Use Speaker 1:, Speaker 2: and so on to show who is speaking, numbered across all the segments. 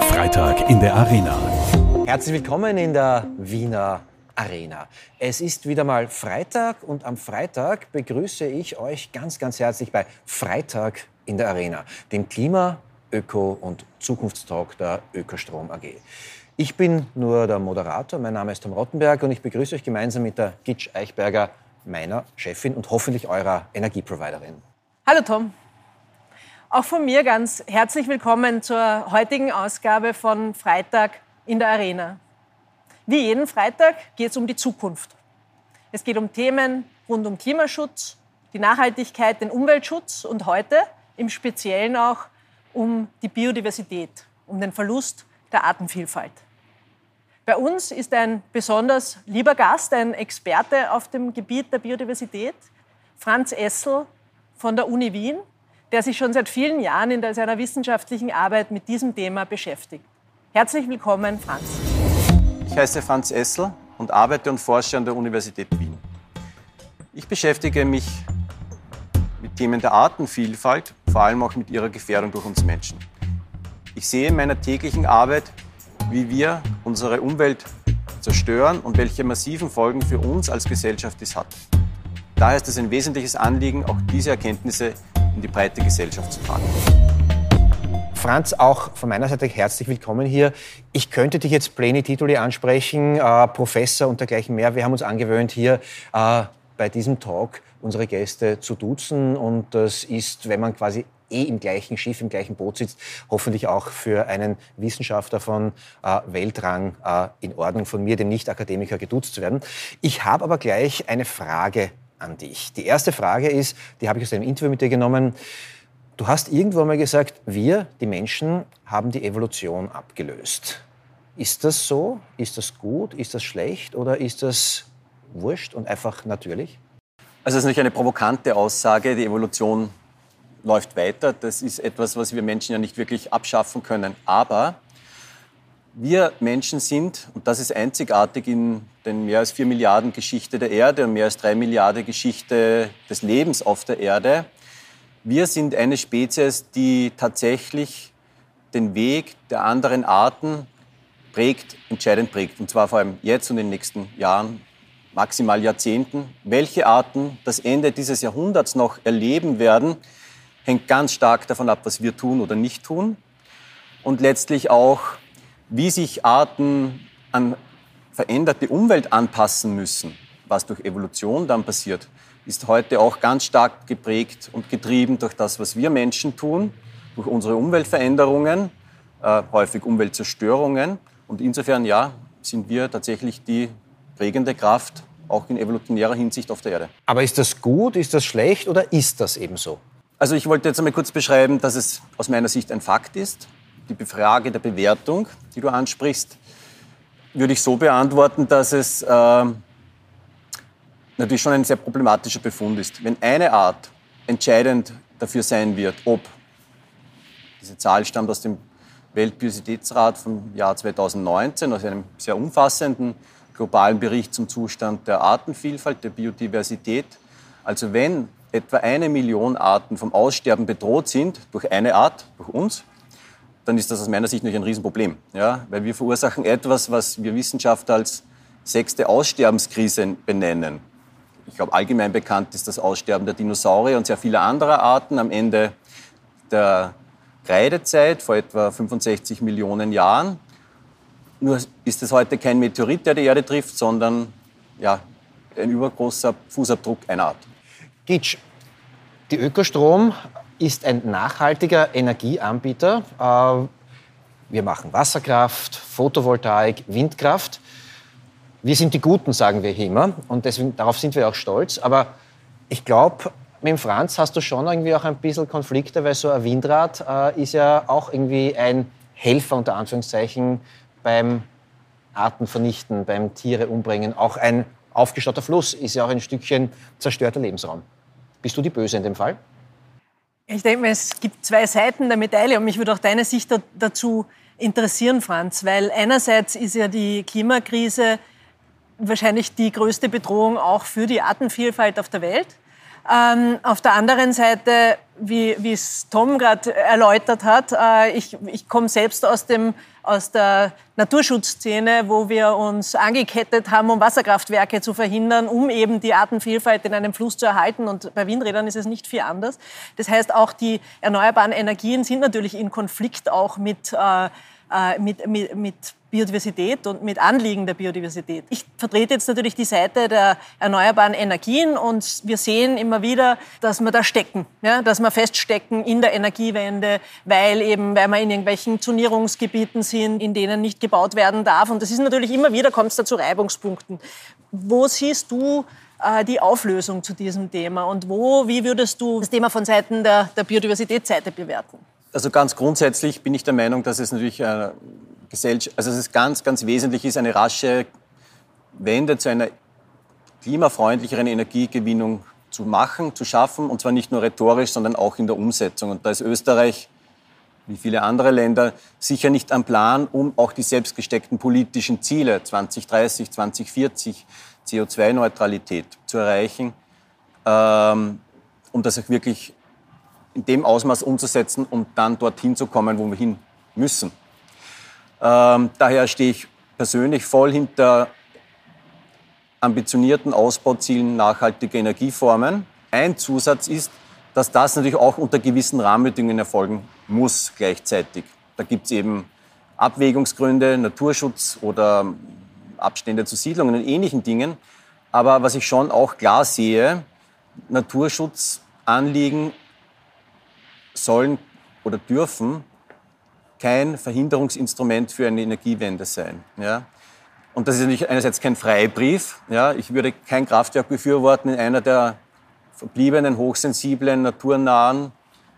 Speaker 1: Freitag in der Arena.
Speaker 2: Herzlich willkommen in der Wiener Arena. Es ist wieder mal Freitag und am Freitag begrüße ich euch ganz, ganz herzlich bei Freitag in der Arena, dem Klima-, Öko- und Zukunftstalk der Ökostrom AG. Ich bin nur der Moderator, mein Name ist Tom Rottenberg und ich begrüße euch gemeinsam mit der Gitsch Eichberger, meiner Chefin und hoffentlich eurer Energieproviderin.
Speaker 3: Hallo Tom. Auch von mir ganz herzlich willkommen zur heutigen Ausgabe von Freitag in der Arena. Wie jeden Freitag geht es um die Zukunft. Es geht um Themen rund um Klimaschutz, die Nachhaltigkeit, den Umweltschutz und heute im Speziellen auch um die Biodiversität, um den Verlust der Artenvielfalt. Bei uns ist ein besonders lieber Gast, ein Experte auf dem Gebiet der Biodiversität, Franz Essel von der Uni Wien, der sich schon seit vielen Jahren in seiner wissenschaftlichen Arbeit mit diesem Thema beschäftigt. Herzlich willkommen, Franz.
Speaker 4: Ich heiße Franz Essel und arbeite und forsche an der Universität Wien. Ich beschäftige mich mit Themen der Artenvielfalt, vor allem auch mit ihrer Gefährdung durch uns Menschen. Ich sehe in meiner täglichen Arbeit, wie wir unsere Umwelt zerstören und welche massiven Folgen für uns als Gesellschaft es hat. Daher ist es ein wesentliches Anliegen, auch diese Erkenntnisse in die breite Gesellschaft zu tragen.
Speaker 2: Franz, auch von meiner Seite herzlich willkommen hier. Ich könnte dich jetzt Pleni Tituli ansprechen, äh, Professor und dergleichen mehr. Wir haben uns angewöhnt, hier äh, bei diesem Talk unsere Gäste zu duzen. Und das ist, wenn man quasi eh im gleichen Schiff, im gleichen Boot sitzt, hoffentlich auch für einen Wissenschaftler von äh, Weltrang äh, in Ordnung von mir, dem Nicht-Akademiker, geduzt zu werden. Ich habe aber gleich eine Frage an dich. Die erste Frage ist, die habe ich aus einem Interview mit dir genommen. Du hast irgendwo mal gesagt, wir, die Menschen, haben die Evolution abgelöst. Ist das so? Ist das gut? Ist das schlecht? Oder ist das wurscht und einfach natürlich?
Speaker 4: Also das ist natürlich eine provokante Aussage. Die Evolution läuft weiter. Das ist etwas, was wir Menschen ja nicht wirklich abschaffen können. Aber wir Menschen sind, und das ist einzigartig in den mehr als vier Milliarden Geschichte der Erde und mehr als drei Milliarden Geschichte des Lebens auf der Erde, wir sind eine Spezies, die tatsächlich den Weg der anderen Arten prägt, entscheidend prägt. Und zwar vor allem jetzt und in den nächsten Jahren, maximal Jahrzehnten. Welche Arten das Ende dieses Jahrhunderts noch erleben werden, hängt ganz stark davon ab, was wir tun oder nicht tun. Und letztlich auch, wie sich Arten an veränderte Umwelt anpassen müssen, was durch Evolution dann passiert ist heute auch ganz stark geprägt und getrieben durch das, was wir Menschen tun, durch unsere Umweltveränderungen, äh, häufig Umweltzerstörungen. Und insofern, ja, sind wir tatsächlich die prägende Kraft, auch in evolutionärer Hinsicht auf der Erde.
Speaker 2: Aber ist das gut, ist das schlecht oder ist das eben so?
Speaker 4: Also ich wollte jetzt einmal kurz beschreiben, dass es aus meiner Sicht ein Fakt ist. Die Frage der Bewertung, die du ansprichst, würde ich so beantworten, dass es äh, natürlich schon ein sehr problematischer Befund ist. Wenn eine Art entscheidend dafür sein wird, ob diese Zahl stammt aus dem Weltbiodiversitätsrat vom Jahr 2019, aus einem sehr umfassenden globalen Bericht zum Zustand der Artenvielfalt, der Biodiversität. Also wenn etwa eine Million Arten vom Aussterben bedroht sind durch eine Art, durch uns, dann ist das aus meiner Sicht natürlich ein Riesenproblem. Ja? Weil wir verursachen etwas, was wir Wissenschaftler als sechste Aussterbenskrise benennen ich glaube, allgemein bekannt ist das Aussterben der Dinosaurier und sehr vieler anderer Arten am Ende der Kreidezeit vor etwa 65 Millionen Jahren. Nur ist es heute kein Meteorit, der die Erde trifft, sondern ja, ein übergroßer Fußabdruck einer Art.
Speaker 2: Gitsch, die Ökostrom ist ein nachhaltiger Energieanbieter. Äh, wir machen Wasserkraft, Photovoltaik, Windkraft wir sind die Guten, sagen wir hier immer. Und deswegen, darauf sind wir auch stolz. Aber ich glaube, mit dem Franz hast du schon irgendwie auch ein bisschen Konflikte, weil so ein Windrad äh, ist ja auch irgendwie ein Helfer unter Anführungszeichen beim Artenvernichten, beim Tiere umbringen. Auch ein aufgestauter Fluss ist ja auch ein Stückchen zerstörter Lebensraum. Bist du die Böse in dem Fall?
Speaker 3: Ich denke mal, es gibt zwei Seiten der Medaille und mich würde auch deine Sicht dazu interessieren, Franz, weil einerseits ist ja die Klimakrise wahrscheinlich die größte Bedrohung auch für die Artenvielfalt auf der Welt. Ähm, auf der anderen Seite wie es Tom gerade erläutert hat. Äh, ich, ich komme selbst aus, dem, aus der Naturschutzszene, wo wir uns angekettet haben, um Wasserkraftwerke zu verhindern, um eben die Artenvielfalt in einem Fluss zu erhalten. Und bei Windrädern ist es nicht viel anders. Das heißt, auch die erneuerbaren Energien sind natürlich in Konflikt auch mit, äh, äh mit, mit, mit Biodiversität und mit Anliegen der Biodiversität. Ich vertrete jetzt natürlich die Seite der erneuerbaren Energien und wir sehen immer wieder, dass wir da stecken, ja, dass wir feststecken in der Energiewende, weil eben, weil wir in irgendwelchen Zonierungsgebieten sind, in denen nicht gebaut werden darf. Und das ist natürlich immer wieder, kommt es da zu Reibungspunkten. Wo siehst du äh, die Auflösung zu diesem Thema und wo, wie würdest du das Thema von Seiten der, der Biodiversitätsseite bewerten?
Speaker 4: Also ganz grundsätzlich bin ich der Meinung, dass es natürlich äh, Gesellschaft, also es ist ganz, ganz wesentlich ist, eine rasche Wende zu einer klimafreundlicheren Energiegewinnung zu machen, zu schaffen, und zwar nicht nur rhetorisch, sondern auch in der Umsetzung. Und da ist Österreich, wie viele andere Länder, sicher nicht am Plan, um auch die selbstgesteckten politischen Ziele 2030, 2040, CO2-Neutralität zu erreichen, ähm, um das auch wirklich in dem Ausmaß umzusetzen, um dann dorthin zu kommen, wo wir hin müssen. Ähm, daher stehe ich persönlich voll hinter ambitionierten Ausbauzielen nachhaltiger Energieformen. Ein Zusatz ist, dass das natürlich auch unter gewissen Rahmenbedingungen erfolgen muss gleichzeitig. Da gibt es eben Abwägungsgründe, Naturschutz oder Abstände zu Siedlungen und ähnlichen Dingen. Aber was ich schon auch klar sehe, Naturschutzanliegen sollen oder dürfen kein Verhinderungsinstrument für eine Energiewende sein. Ja? Und das ist natürlich einerseits kein Freibrief. Ja? Ich würde kein Kraftwerk befürworten in einer der verbliebenen, hochsensiblen, naturnahen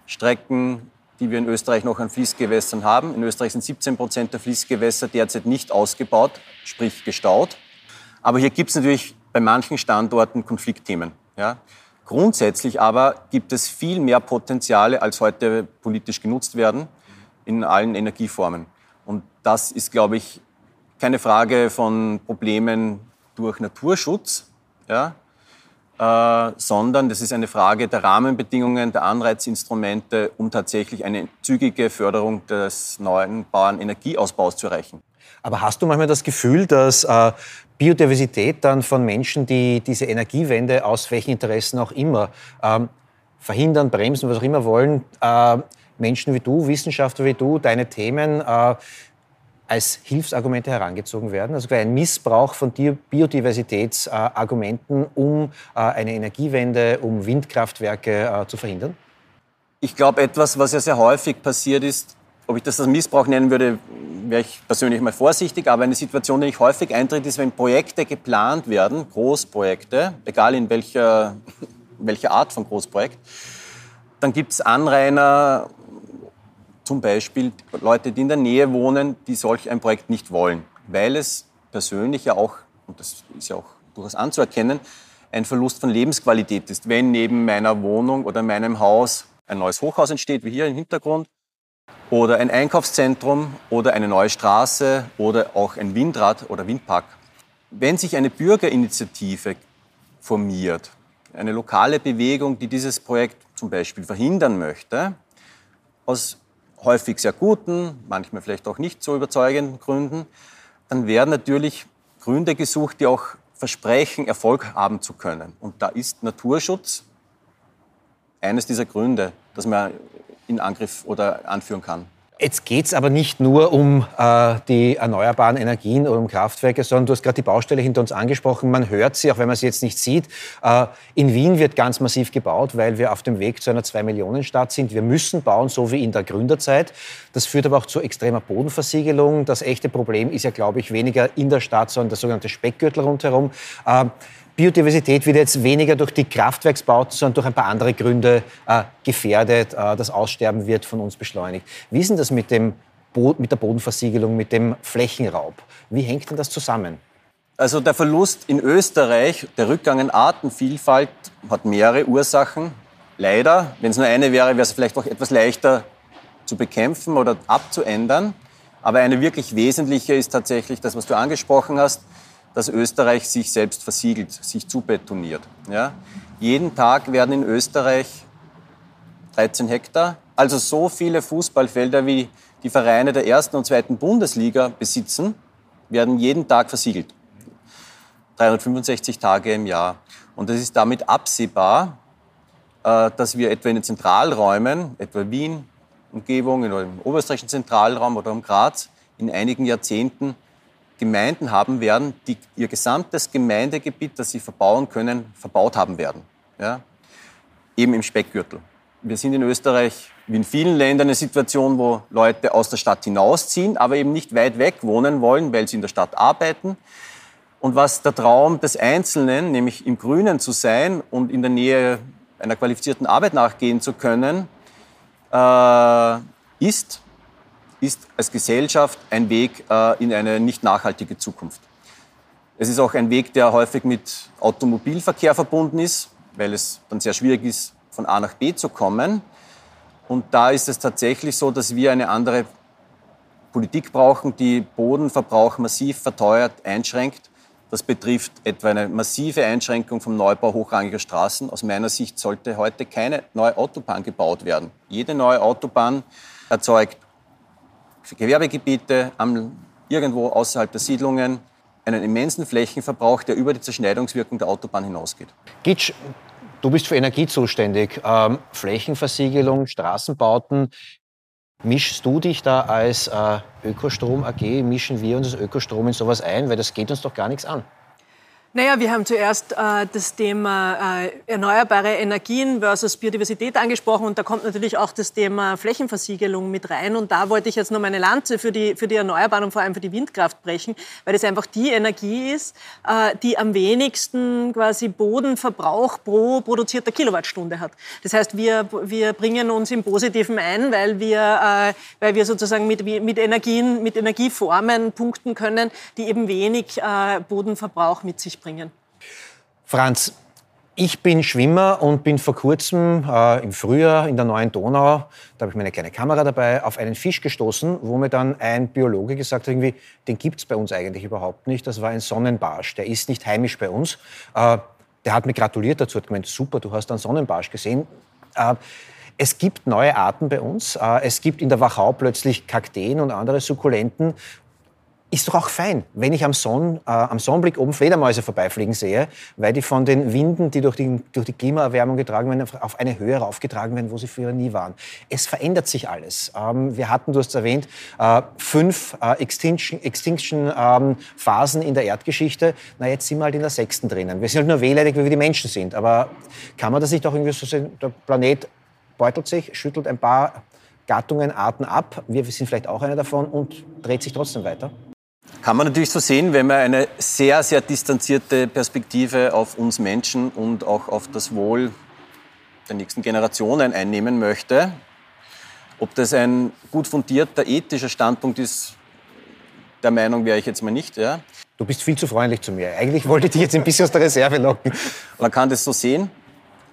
Speaker 4: Strecken, die wir in Österreich noch an Fließgewässern haben. In Österreich sind 17 Prozent der Fließgewässer derzeit nicht ausgebaut, sprich gestaut. Aber hier gibt es natürlich bei manchen Standorten Konfliktthemen. Ja? Grundsätzlich aber gibt es viel mehr Potenziale, als heute politisch genutzt werden in allen Energieformen. Und das ist, glaube ich, keine Frage von Problemen durch Naturschutz, ja, äh, sondern das ist eine Frage der Rahmenbedingungen, der Anreizinstrumente, um tatsächlich eine zügige Förderung des neuen Bauernenergieausbaus zu erreichen.
Speaker 2: Aber hast du manchmal das Gefühl, dass äh, Biodiversität dann von Menschen, die diese Energiewende aus welchen Interessen auch immer ähm, verhindern, bremsen, was auch immer wollen, äh, Menschen wie du, Wissenschaftler wie du, deine Themen äh, als Hilfsargumente herangezogen werden? Also ein Missbrauch von Biodiversitätsargumenten, um äh, eine Energiewende, um Windkraftwerke äh, zu verhindern?
Speaker 4: Ich glaube, etwas, was ja sehr häufig passiert ist, ob ich das als Missbrauch nennen würde, wäre ich persönlich mal vorsichtig. Aber eine Situation, die ich häufig eintritt, ist, wenn Projekte geplant werden, Großprojekte, egal in welcher, welcher Art von Großprojekt, dann gibt es Anrainer zum Beispiel Leute, die in der Nähe wohnen, die solch ein Projekt nicht wollen, weil es persönlich ja auch, und das ist ja auch durchaus anzuerkennen, ein Verlust von Lebensqualität ist. Wenn neben meiner Wohnung oder meinem Haus ein neues Hochhaus entsteht, wie hier im Hintergrund, oder ein Einkaufszentrum oder eine neue Straße oder auch ein Windrad oder Windpark. Wenn sich eine Bürgerinitiative formiert, eine lokale Bewegung, die dieses Projekt zum Beispiel verhindern möchte, aus häufig sehr guten, manchmal vielleicht auch nicht so überzeugenden Gründen, dann werden natürlich Gründe gesucht, die auch versprechen, Erfolg haben zu können. Und da ist Naturschutz eines dieser Gründe, das man in Angriff oder anführen kann.
Speaker 2: Jetzt geht es aber nicht nur um äh, die erneuerbaren Energien oder um Kraftwerke, sondern du hast gerade die Baustelle hinter uns angesprochen. Man hört sie, auch wenn man sie jetzt nicht sieht. Äh, in Wien wird ganz massiv gebaut, weil wir auf dem Weg zu einer Zwei-Millionen-Stadt sind. Wir müssen bauen, so wie in der Gründerzeit. Das führt aber auch zu extremer Bodenversiegelung. Das echte Problem ist ja, glaube ich, weniger in der Stadt, sondern der sogenannte Speckgürtel rundherum. Äh, Biodiversität wird jetzt weniger durch die Kraftwerksbauten, sondern durch ein paar andere Gründe äh, gefährdet. Äh, das Aussterben wird von uns beschleunigt. Wie ist denn das mit, dem Bo mit der Bodenversiegelung, mit dem Flächenraub? Wie hängt denn das zusammen?
Speaker 4: Also der Verlust in Österreich, der Rückgang an Artenvielfalt hat mehrere Ursachen. Leider, wenn es nur eine wäre, wäre es vielleicht auch etwas leichter zu bekämpfen oder abzuändern. Aber eine wirklich wesentliche ist tatsächlich das, was du angesprochen hast, dass Österreich sich selbst versiegelt, sich zubetoniert. Ja? Jeden Tag werden in Österreich 13 Hektar. Also so viele Fußballfelder, wie die Vereine der ersten und zweiten Bundesliga besitzen, werden jeden Tag versiegelt. 365 Tage im Jahr. Und es ist damit absehbar, äh, dass wir etwa in den Zentralräumen, etwa Wien, Umgebung, im oberösterreichischen Zentralraum oder um Graz, in einigen Jahrzehnten Gemeinden haben werden, die ihr gesamtes Gemeindegebiet, das sie verbauen können, verbaut haben werden. Ja? Eben im Speckgürtel. Wir sind in Österreich, wie in vielen Ländern, eine Situation, wo Leute aus der Stadt hinausziehen, aber eben nicht weit weg wohnen wollen, weil sie in der Stadt arbeiten. Und was der Traum des Einzelnen, nämlich im Grünen zu sein und in der Nähe einer qualifizierten Arbeit nachgehen zu können, äh, ist, ist als Gesellschaft ein Weg äh, in eine nicht nachhaltige Zukunft. Es ist auch ein Weg, der häufig mit Automobilverkehr verbunden ist, weil es dann sehr schwierig ist, von A nach B zu kommen. Und da ist es tatsächlich so, dass wir eine andere Politik brauchen, die Bodenverbrauch massiv verteuert, einschränkt. Das betrifft etwa eine massive Einschränkung vom Neubau hochrangiger Straßen. Aus meiner Sicht sollte heute keine neue Autobahn gebaut werden. Jede neue Autobahn erzeugt Gewerbegebiete am, irgendwo außerhalb der Siedlungen einen immensen Flächenverbrauch, der über die Zerschneidungswirkung der Autobahn hinausgeht.
Speaker 2: Gitsch, du bist für Energie zuständig. Ähm, Flächenversiegelung, Straßenbauten. Mischst du dich da als äh, Ökostrom AG, mischen wir uns als Ökostrom in sowas ein? Weil das geht uns doch gar nichts an.
Speaker 3: Naja, wir haben zuerst äh, das Thema äh, erneuerbare Energien versus Biodiversität angesprochen und da kommt natürlich auch das Thema Flächenversiegelung mit rein. Und da wollte ich jetzt noch meine Lanze für die, für die Erneuerbaren und vor allem für die Windkraft brechen, weil das einfach die Energie ist, äh, die am wenigsten quasi Bodenverbrauch pro produzierter Kilowattstunde hat. Das heißt, wir, wir bringen uns im Positiven ein, weil wir, äh, weil wir sozusagen mit, mit Energien, mit Energieformen punkten können, die eben wenig äh, Bodenverbrauch mit sich bringen.
Speaker 2: Franz, ich bin Schwimmer und bin vor kurzem äh, im Frühjahr in der neuen Donau, da habe ich meine kleine Kamera dabei, auf einen Fisch gestoßen, wo mir dann ein Biologe gesagt hat, irgendwie, den gibt es bei uns eigentlich überhaupt nicht. Das war ein Sonnenbarsch, der ist nicht heimisch bei uns. Äh, der hat mir gratuliert dazu, hat gemeint, super, du hast einen Sonnenbarsch gesehen. Äh, es gibt neue Arten bei uns. Äh, es gibt in der Wachau plötzlich Kakteen und andere Sukkulenten ist doch auch fein, wenn ich am, Sonn, äh, am Sonnenblick oben Fledermäuse vorbeifliegen sehe, weil die von den Winden, die durch die, durch die Klimaerwärmung getragen werden, auf eine Höhe raufgetragen werden, wo sie früher nie waren. Es verändert sich alles. Ähm, wir hatten, du hast es erwähnt, äh, fünf äh, Extinction, Extinction ähm, in der Erdgeschichte. Na, jetzt sind wir halt in der sechsten drinnen. Wir sind halt nur wehleidig, weil wir die Menschen sind. Aber kann man das nicht auch irgendwie so sehen, der Planet beutelt sich, schüttelt ein paar Gattungen, Arten ab. Wir sind vielleicht auch eine davon und dreht sich trotzdem weiter.
Speaker 4: Kann man natürlich so sehen, wenn man eine sehr, sehr distanzierte Perspektive auf uns Menschen und auch auf das Wohl der nächsten Generationen einnehmen möchte. Ob das ein gut fundierter ethischer Standpunkt ist, der Meinung wäre ich jetzt mal nicht. Ja.
Speaker 2: Du bist viel zu freundlich zu mir. Eigentlich wollte ich dich jetzt ein bisschen aus der Reserve locken.
Speaker 4: Man kann das so sehen,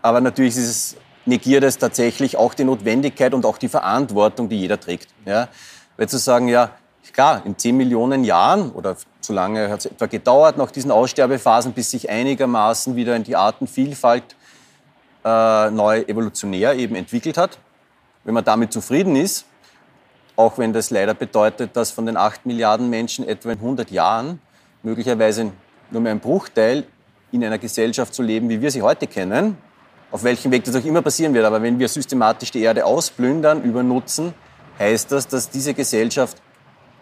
Speaker 4: aber natürlich ist es, negiert es tatsächlich auch die Notwendigkeit und auch die Verantwortung, die jeder trägt. Ja. Weil zu sagen, ja, Klar, in 10 Millionen Jahren oder so lange hat es etwa gedauert nach diesen Aussterbephasen, bis sich einigermaßen wieder in die Artenvielfalt äh, neu evolutionär eben entwickelt hat. Wenn man damit zufrieden ist, auch wenn das leider bedeutet, dass von den 8 Milliarden Menschen etwa in 100 Jahren möglicherweise nur mehr ein Bruchteil in einer Gesellschaft zu leben, wie wir sie heute kennen, auf welchem Weg das auch immer passieren wird. Aber wenn wir systematisch die Erde ausplündern, übernutzen, heißt das, dass diese Gesellschaft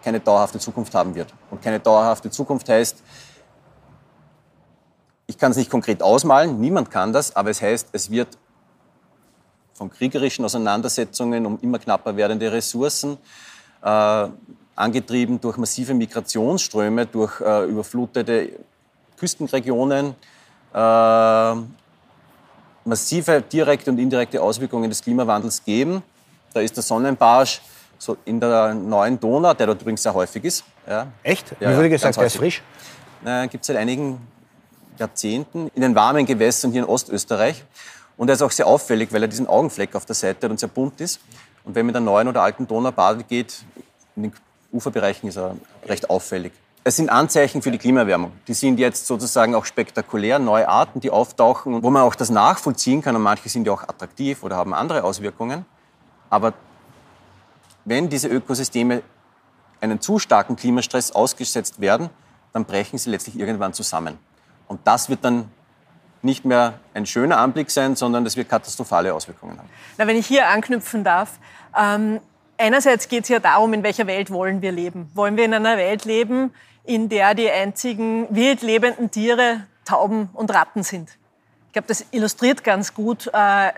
Speaker 4: keine dauerhafte Zukunft haben wird. Und keine dauerhafte Zukunft heißt, ich kann es nicht konkret ausmalen, niemand kann das, aber es heißt, es wird von kriegerischen Auseinandersetzungen um immer knapper werdende Ressourcen, äh, angetrieben durch massive Migrationsströme, durch äh, überflutete Küstenregionen, äh, massive direkte und indirekte Auswirkungen des Klimawandels geben. Da ist der Sonnenbarsch so in der neuen Donau, der dort übrigens sehr häufig ist.
Speaker 2: Ja. Echt? Ja, Wie wurde gesagt, der ist frisch?
Speaker 4: Äh, Gibt es seit einigen Jahrzehnten in den warmen Gewässern hier in Ostösterreich. Und er ist auch sehr auffällig, weil er diesen Augenfleck auf der Seite hat und sehr bunt ist. Und wenn man in der neuen oder alten Donau baden geht, in den Uferbereichen ist er recht auffällig. es sind Anzeichen für die Klimaerwärmung. Die sind jetzt sozusagen auch spektakulär, neue Arten, die auftauchen, wo man auch das nachvollziehen kann. Und manche sind ja auch attraktiv oder haben andere Auswirkungen. Aber wenn diese Ökosysteme einen zu starken Klimastress ausgesetzt werden, dann brechen sie letztlich irgendwann zusammen. Und das wird dann nicht mehr ein schöner Anblick sein, sondern das wird katastrophale Auswirkungen haben.
Speaker 3: Na, wenn ich hier anknüpfen darf, ähm, einerseits geht es ja darum, in welcher Welt wollen wir leben. Wollen wir in einer Welt leben, in der die einzigen wild lebenden Tiere Tauben und Ratten sind? Ich glaube, das illustriert ganz gut. Äh,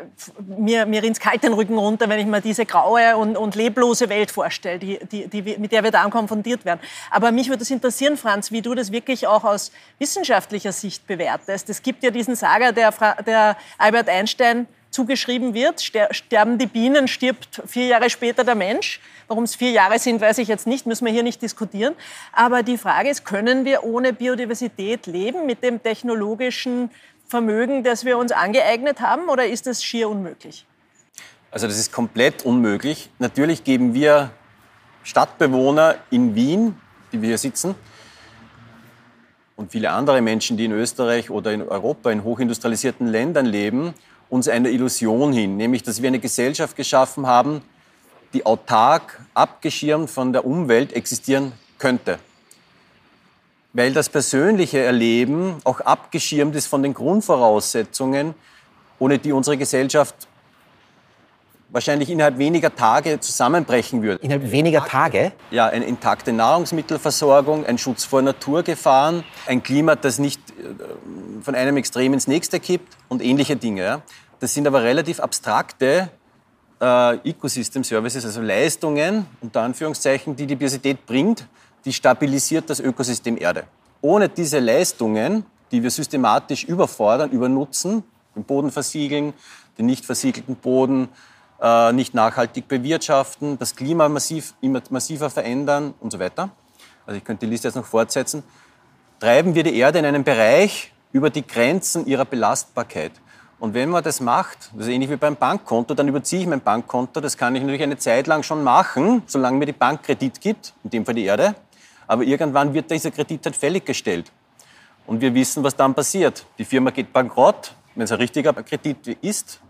Speaker 3: mir, mir rinnt kalt den Rücken runter, wenn ich mir diese graue und, und leblose Welt vorstelle, die, die, die, mit der wir dann konfrontiert werden. Aber mich würde es interessieren, Franz, wie du das wirklich auch aus wissenschaftlicher Sicht bewertest. Es gibt ja diesen Saga, der, der Albert Einstein zugeschrieben wird. Sterben die Bienen, stirbt vier Jahre später der Mensch. Warum es vier Jahre sind, weiß ich jetzt nicht, müssen wir hier nicht diskutieren. Aber die Frage ist, können wir ohne Biodiversität leben mit dem technologischen Vermögen, das wir uns angeeignet haben, oder ist das schier unmöglich?
Speaker 4: Also das ist komplett unmöglich. Natürlich geben wir Stadtbewohner in Wien, die wir hier sitzen, und viele andere Menschen, die in Österreich oder in Europa in hochindustrialisierten Ländern leben, uns eine Illusion hin, nämlich dass wir eine Gesellschaft geschaffen haben, die autark, abgeschirmt von der Umwelt existieren könnte weil das persönliche Erleben auch abgeschirmt ist von den Grundvoraussetzungen, ohne die unsere Gesellschaft wahrscheinlich innerhalb weniger Tage zusammenbrechen würde.
Speaker 2: Innerhalb weniger Tage?
Speaker 4: Ja, eine intakte Nahrungsmittelversorgung, ein Schutz vor Naturgefahren, ein Klima, das nicht äh, von einem Extrem ins nächste kippt und ähnliche Dinge. Das sind aber relativ abstrakte äh, Ecosystem Services, also Leistungen, unter Anführungszeichen, die die Biodiversität bringt, die stabilisiert das Ökosystem Erde. Ohne diese Leistungen, die wir systematisch überfordern, übernutzen, den Boden versiegeln, den nicht versiegelten Boden äh, nicht nachhaltig bewirtschaften, das Klima massiv, immer massiver verändern und so weiter. Also ich könnte die Liste jetzt noch fortsetzen. Treiben wir die Erde in einen Bereich über die Grenzen ihrer Belastbarkeit. Und wenn man das macht, das ist ähnlich wie beim Bankkonto, dann überziehe ich mein Bankkonto. Das kann ich natürlich eine Zeit lang schon machen, solange mir die Bank Kredit gibt, in dem Fall die Erde. Aber irgendwann wird dieser Kredit halt fällig gestellt. Und wir wissen, was dann passiert. Die Firma geht bankrott, wenn es ein richtiger Kredit ist.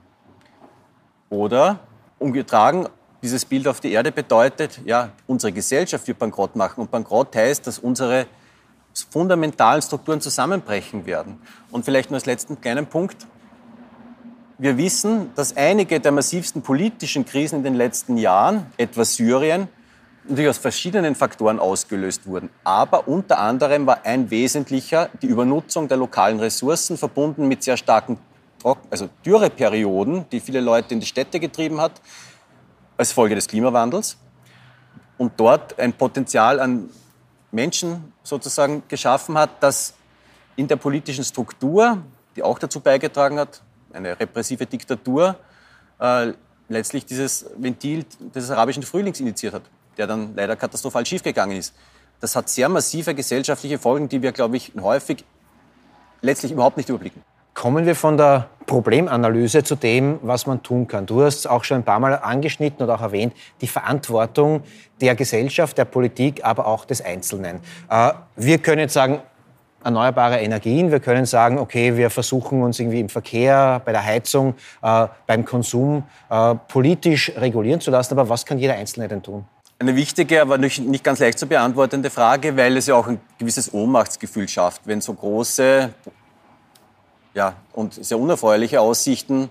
Speaker 4: Oder umgetragen, dieses Bild auf die Erde bedeutet, ja, unsere Gesellschaft wird bankrott machen. Und bankrott heißt, dass unsere fundamentalen Strukturen zusammenbrechen werden. Und vielleicht nur als letzten kleinen Punkt. Wir wissen, dass einige der massivsten politischen Krisen in den letzten Jahren, etwa Syrien, natürlich aus verschiedenen Faktoren ausgelöst wurden. Aber unter anderem war ein wesentlicher die Übernutzung der lokalen Ressourcen, verbunden mit sehr starken also Dürreperioden, die viele Leute in die Städte getrieben hat, als Folge des Klimawandels. Und dort ein Potenzial an Menschen sozusagen geschaffen hat, das in der politischen Struktur, die auch dazu beigetragen hat, eine repressive Diktatur, äh, letztlich dieses Ventil des arabischen Frühlings initiiert hat der dann leider katastrophal schiefgegangen ist. Das hat sehr massive gesellschaftliche Folgen, die wir, glaube ich, häufig letztlich überhaupt nicht überblicken.
Speaker 2: Kommen wir von der Problemanalyse zu dem, was man tun kann. Du hast auch schon ein paar Mal angeschnitten und auch erwähnt, die Verantwortung der Gesellschaft, der Politik, aber auch des Einzelnen. Äh, wir können jetzt sagen, erneuerbare Energien. Wir können sagen, okay, wir versuchen uns irgendwie im Verkehr, bei der Heizung, äh, beim Konsum äh, politisch regulieren zu lassen. Aber was kann jeder Einzelne denn tun?
Speaker 4: Eine wichtige, aber nicht ganz leicht zu beantwortende Frage, weil es ja auch ein gewisses Ohnmachtsgefühl schafft, wenn so große ja, und sehr unerfreuliche Aussichten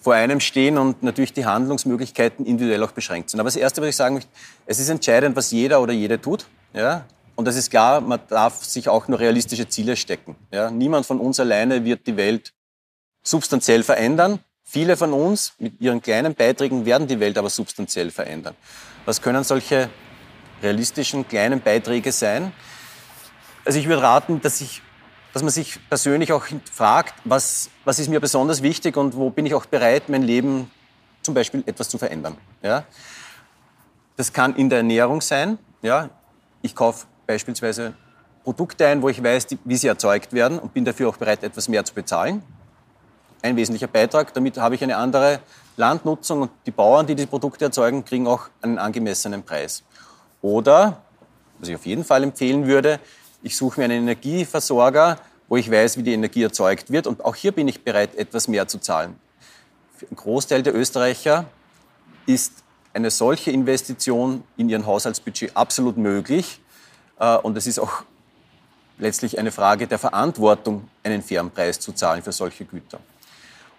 Speaker 4: vor einem stehen und natürlich die Handlungsmöglichkeiten individuell auch beschränkt sind. Aber das Erste, was ich sagen möchte, es ist entscheidend, was jeder oder jede tut. Ja? Und das ist klar, man darf sich auch nur realistische Ziele stecken. Ja? Niemand von uns alleine wird die Welt substanziell verändern. Viele von uns mit ihren kleinen Beiträgen werden die Welt aber substanziell verändern. Was können solche realistischen kleinen Beiträge sein? Also ich würde raten, dass, ich, dass man sich persönlich auch fragt, was, was ist mir besonders wichtig und wo bin ich auch bereit, mein Leben zum Beispiel etwas zu verändern. Ja? Das kann in der Ernährung sein. Ja? Ich kaufe beispielsweise Produkte ein, wo ich weiß, wie sie erzeugt werden und bin dafür auch bereit, etwas mehr zu bezahlen. Ein wesentlicher Beitrag. Damit habe ich eine andere Landnutzung und die Bauern, die die Produkte erzeugen, kriegen auch einen angemessenen Preis. Oder was ich auf jeden Fall empfehlen würde. Ich suche mir einen Energieversorger, wo ich weiß, wie die Energie erzeugt wird. Und auch hier bin ich bereit, etwas mehr zu zahlen. Für einen Großteil der Österreicher ist eine solche Investition in ihren Haushaltsbudget absolut möglich. Äh, und es ist auch letztlich eine Frage der Verantwortung, einen fairen Preis zu zahlen für solche Güter.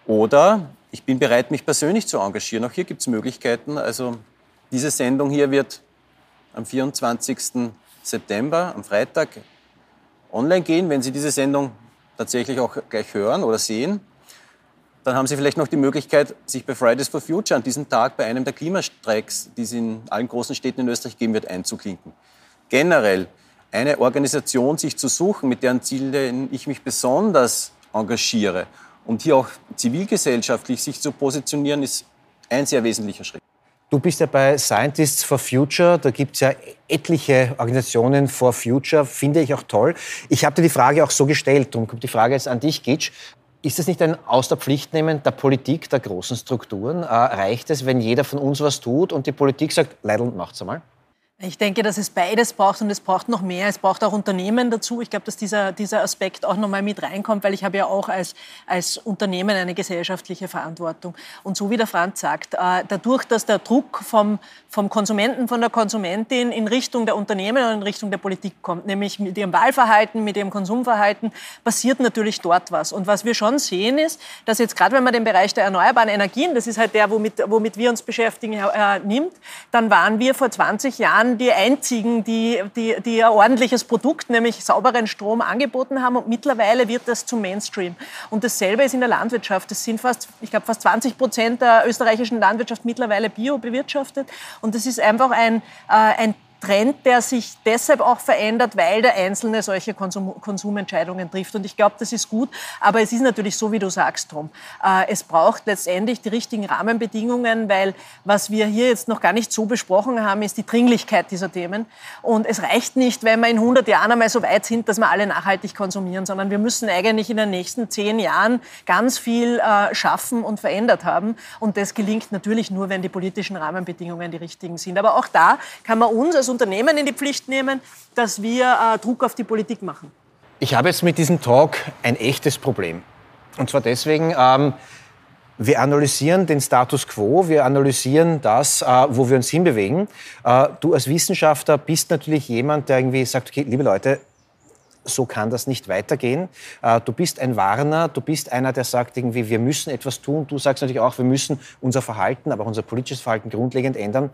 Speaker 4: Oder ich bin bereit, mich persönlich zu engagieren. Auch hier gibt es Möglichkeiten. Also diese Sendung hier wird am 24. September, am Freitag, online gehen. Wenn Sie diese Sendung tatsächlich auch gleich hören oder sehen, dann haben Sie vielleicht noch die Möglichkeit, sich bei Fridays for Future an diesem Tag bei einem der Klimastreiks, die es in allen großen Städten in Österreich geben wird, einzuklinken. Generell eine Organisation sich zu suchen, mit deren Zielen ich mich besonders engagiere und hier auch zivilgesellschaftlich sich zu positionieren, ist ein sehr wesentlicher Schritt.
Speaker 2: Du bist ja bei Scientists for Future, da gibt es ja etliche Organisationen for Future, finde ich auch toll. Ich habe dir die Frage auch so gestellt, darum kommt die Frage jetzt an dich, Gitsch. Ist es nicht ein Aus der Pflicht nehmen der Politik, der großen Strukturen? Äh, reicht es, wenn jeder von uns was tut und die Politik sagt, Leidl, macht's einmal?
Speaker 3: Ich denke, dass es beides braucht und es braucht noch mehr. Es braucht auch Unternehmen dazu. Ich glaube, dass dieser, dieser Aspekt auch noch mal mit reinkommt, weil ich habe ja auch als, als Unternehmen eine gesellschaftliche Verantwortung. Und so wie der Franz sagt, äh, dadurch, dass der Druck vom, vom Konsumenten, von der Konsumentin in Richtung der Unternehmen und in Richtung der Politik kommt, nämlich mit ihrem Wahlverhalten, mit ihrem Konsumverhalten, passiert natürlich dort was. Und was wir schon sehen ist, dass jetzt gerade wenn man den Bereich der erneuerbaren Energien, das ist halt der, womit, womit wir uns beschäftigen, äh, nimmt, dann waren wir vor 20 Jahren die einzigen, die, die, die ein ordentliches Produkt, nämlich sauberen Strom angeboten haben. Und mittlerweile wird das zum Mainstream. Und dasselbe ist in der Landwirtschaft. Es sind fast, ich glaube, fast 20 Prozent der österreichischen Landwirtschaft mittlerweile bio bewirtschaftet. Und das ist einfach ein, äh, ein Trend, der sich deshalb auch verändert, weil der Einzelne solche Konsum Konsumentscheidungen trifft. Und ich glaube, das ist gut. Aber es ist natürlich so, wie du sagst, Tom. Äh, es braucht letztendlich die richtigen Rahmenbedingungen, weil was wir hier jetzt noch gar nicht so besprochen haben, ist die Dringlichkeit dieser Themen. Und es reicht nicht, wenn wir in 100 Jahren einmal so weit sind, dass wir alle nachhaltig konsumieren, sondern wir müssen eigentlich in den nächsten zehn Jahren ganz viel äh, schaffen und verändert haben. Und das gelingt natürlich nur, wenn die politischen Rahmenbedingungen die richtigen sind. Aber auch da kann man uns als Unternehmen in die Pflicht nehmen, dass wir äh, Druck auf die Politik machen.
Speaker 2: Ich habe jetzt mit diesem Talk ein echtes Problem. Und zwar deswegen, ähm, wir analysieren den Status quo, wir analysieren das, äh, wo wir uns hinbewegen. Äh, du als Wissenschaftler bist natürlich jemand, der irgendwie sagt, okay, liebe Leute, so kann das nicht weitergehen. Äh, du bist ein Warner, du bist einer, der sagt irgendwie, wir müssen etwas tun. Du sagst natürlich auch, wir müssen unser Verhalten, aber auch unser politisches Verhalten grundlegend ändern.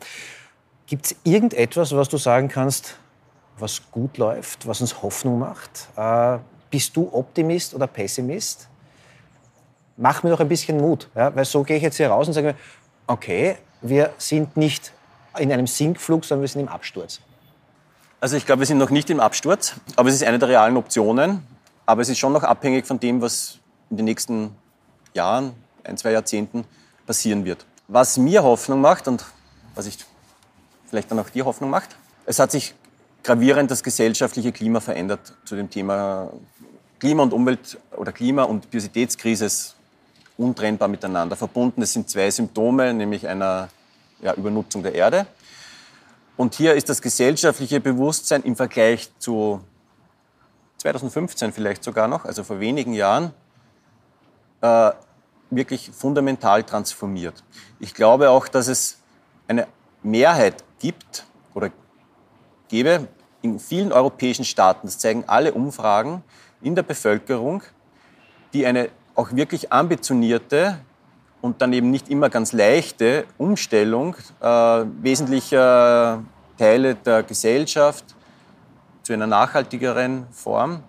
Speaker 2: Gibt es irgendetwas, was du sagen kannst, was gut läuft, was uns Hoffnung macht? Äh, bist du Optimist oder Pessimist? Mach mir doch ein bisschen Mut, ja? weil so gehe ich jetzt hier raus und sage, okay, wir sind nicht in einem Sinkflug, sondern wir sind im Absturz.
Speaker 4: Also ich glaube, wir sind noch nicht im Absturz, aber es ist eine der realen Optionen. Aber es ist schon noch abhängig von dem, was in den nächsten Jahren, ein, zwei Jahrzehnten passieren wird. Was mir Hoffnung macht und was ich vielleicht dann auch die Hoffnung macht. Es hat sich gravierend das gesellschaftliche Klima verändert zu dem Thema Klima und Umwelt oder Klima und Biodiversitätskrise ist untrennbar miteinander verbunden. Es sind zwei Symptome, nämlich einer ja, Übernutzung der Erde. Und hier ist das gesellschaftliche Bewusstsein im Vergleich zu 2015 vielleicht sogar noch, also vor wenigen Jahren, äh, wirklich fundamental transformiert. Ich glaube auch, dass es eine Mehrheit gibt oder gäbe in vielen europäischen Staaten, das zeigen alle Umfragen in der Bevölkerung, die eine auch wirklich ambitionierte und dann eben nicht immer ganz leichte Umstellung äh, wesentlicher Teile der Gesellschaft zu einer nachhaltigeren Form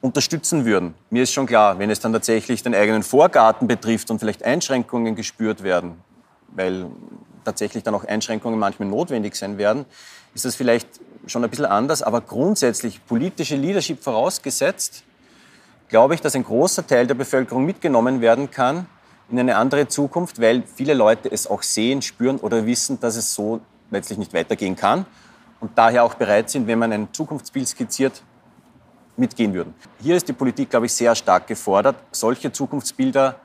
Speaker 4: unterstützen würden. Mir ist schon klar, wenn es dann tatsächlich den eigenen Vorgarten betrifft und vielleicht Einschränkungen gespürt werden, weil tatsächlich dann auch Einschränkungen manchmal notwendig sein werden, ist das vielleicht schon ein bisschen anders. Aber grundsätzlich politische Leadership vorausgesetzt, glaube ich, dass ein großer Teil der Bevölkerung mitgenommen werden kann in eine andere Zukunft, weil viele Leute es auch sehen, spüren oder wissen, dass es so letztlich nicht weitergehen kann und daher auch bereit sind, wenn man ein Zukunftsbild skizziert, mitgehen würden. Hier ist die Politik, glaube ich, sehr stark gefordert, solche Zukunftsbilder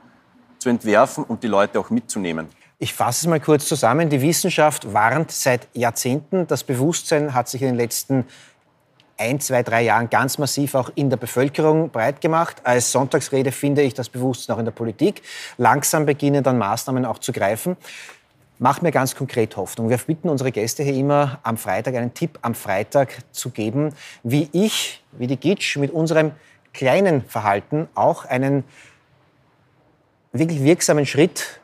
Speaker 4: zu entwerfen und die Leute auch mitzunehmen.
Speaker 2: Ich fasse es mal kurz zusammen. Die Wissenschaft warnt seit Jahrzehnten. Das Bewusstsein hat sich in den letzten ein, zwei, drei Jahren ganz massiv auch in der Bevölkerung breit gemacht. Als Sonntagsrede finde ich das Bewusstsein auch in der Politik. Langsam beginnen dann Maßnahmen auch zu greifen. Macht mir ganz konkret Hoffnung. Wir bitten unsere Gäste hier immer am Freitag einen Tipp am Freitag zu geben, wie ich, wie die Gitsch mit unserem kleinen Verhalten auch einen wirklich wirksamen Schritt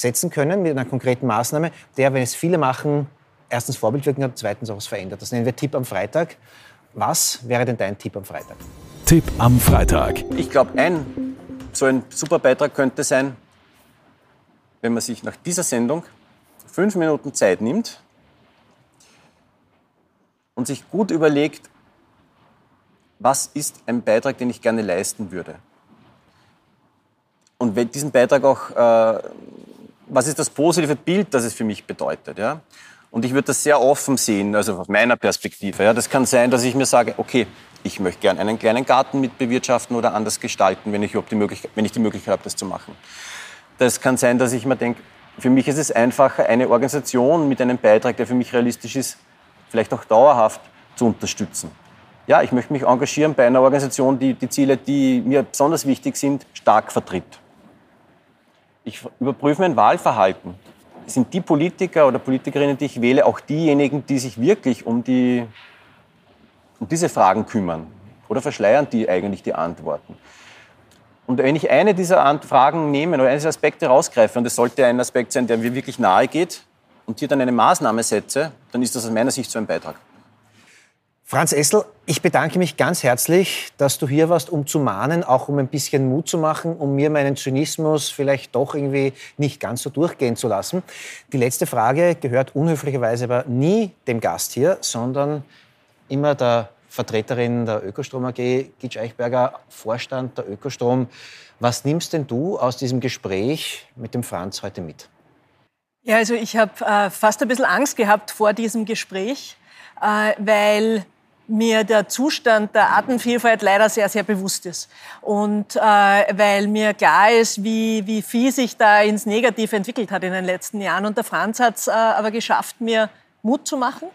Speaker 2: setzen können mit einer konkreten Maßnahme, der, wenn es viele machen, erstens Vorbildwirkung hat, zweitens auch was verändert. Das nennen wir Tipp am Freitag. Was wäre denn dein Tipp am Freitag?
Speaker 1: Tipp am Freitag.
Speaker 4: Ich glaube, ein so ein super Beitrag könnte sein, wenn man sich nach dieser Sendung fünf Minuten Zeit nimmt und sich gut überlegt, was ist ein Beitrag, den ich gerne leisten würde. Und wenn diesen Beitrag auch, äh, was ist das positive Bild, das es für mich bedeutet. Ja? Und ich würde das sehr offen sehen, also aus meiner Perspektive. Ja. Das kann sein, dass ich mir sage, okay, ich möchte gerne einen kleinen Garten mit bewirtschaften oder anders gestalten, wenn ich, die Möglichkeit, wenn ich die Möglichkeit habe, das zu machen. Das kann sein, dass ich mir denke, für mich ist es einfacher, eine Organisation mit einem Beitrag, der für mich realistisch ist, vielleicht auch dauerhaft zu unterstützen. Ja, ich möchte mich engagieren bei einer Organisation, die die Ziele, die mir besonders wichtig sind, stark vertritt. Ich überprüfe mein Wahlverhalten sind die Politiker oder Politikerinnen, die ich wähle, auch diejenigen, die sich wirklich um, die, um diese Fragen kümmern? Oder verschleiern die eigentlich die Antworten? Und wenn ich eine dieser Fragen nehme oder eines Aspekte rausgreife, und es sollte ein Aspekt sein, der mir wirklich nahe geht, und hier dann eine Maßnahme setze, dann ist das aus meiner Sicht so ein Beitrag.
Speaker 2: Franz Essel, ich bedanke mich ganz herzlich, dass du hier warst, um zu mahnen, auch um ein bisschen Mut zu machen, um mir meinen Zynismus vielleicht doch irgendwie nicht ganz so durchgehen zu lassen. Die letzte Frage gehört unhöflicherweise aber nie dem Gast hier, sondern immer der Vertreterin der Ökostrom AG, Gitsch Eichberger, Vorstand der Ökostrom. Was nimmst denn du aus diesem Gespräch mit dem Franz heute mit?
Speaker 3: Ja, also ich habe äh, fast ein bisschen Angst gehabt vor diesem Gespräch, äh, weil mir der Zustand der Artenvielfalt leider sehr, sehr bewusst ist. Und äh, weil mir klar ist, wie, wie viel sich da ins Negative entwickelt hat in den letzten Jahren. Und der Franz hat es äh, aber geschafft, mir Mut zu machen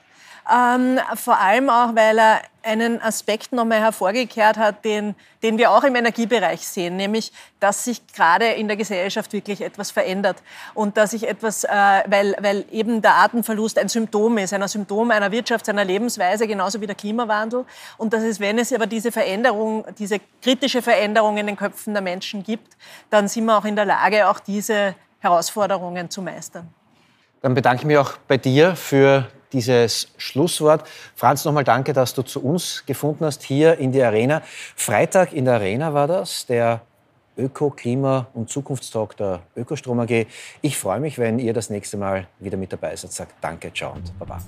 Speaker 3: ähm, vor allem auch, weil er einen Aspekt nochmal hervorgekehrt hat, den, den wir auch im Energiebereich sehen, nämlich, dass sich gerade in der Gesellschaft wirklich etwas verändert und dass sich etwas, äh, weil, weil eben der Artenverlust ein Symptom ist, ein Symptom einer Wirtschaft, einer Lebensweise, genauso wie der Klimawandel. Und dass es, wenn es aber diese Veränderung, diese kritische Veränderung in den Köpfen der Menschen gibt, dann sind wir auch in der Lage, auch diese Herausforderungen zu meistern.
Speaker 2: Dann bedanke ich mich auch bei dir für dieses Schlusswort. Franz, nochmal danke, dass du zu uns gefunden hast, hier in die Arena. Freitag in der Arena war das, der Öko-, Klima- und Zukunftstalk der Ökostrom AG. Ich freue mich, wenn ihr das nächste Mal wieder mit dabei seid. Sagt danke, ciao und baba.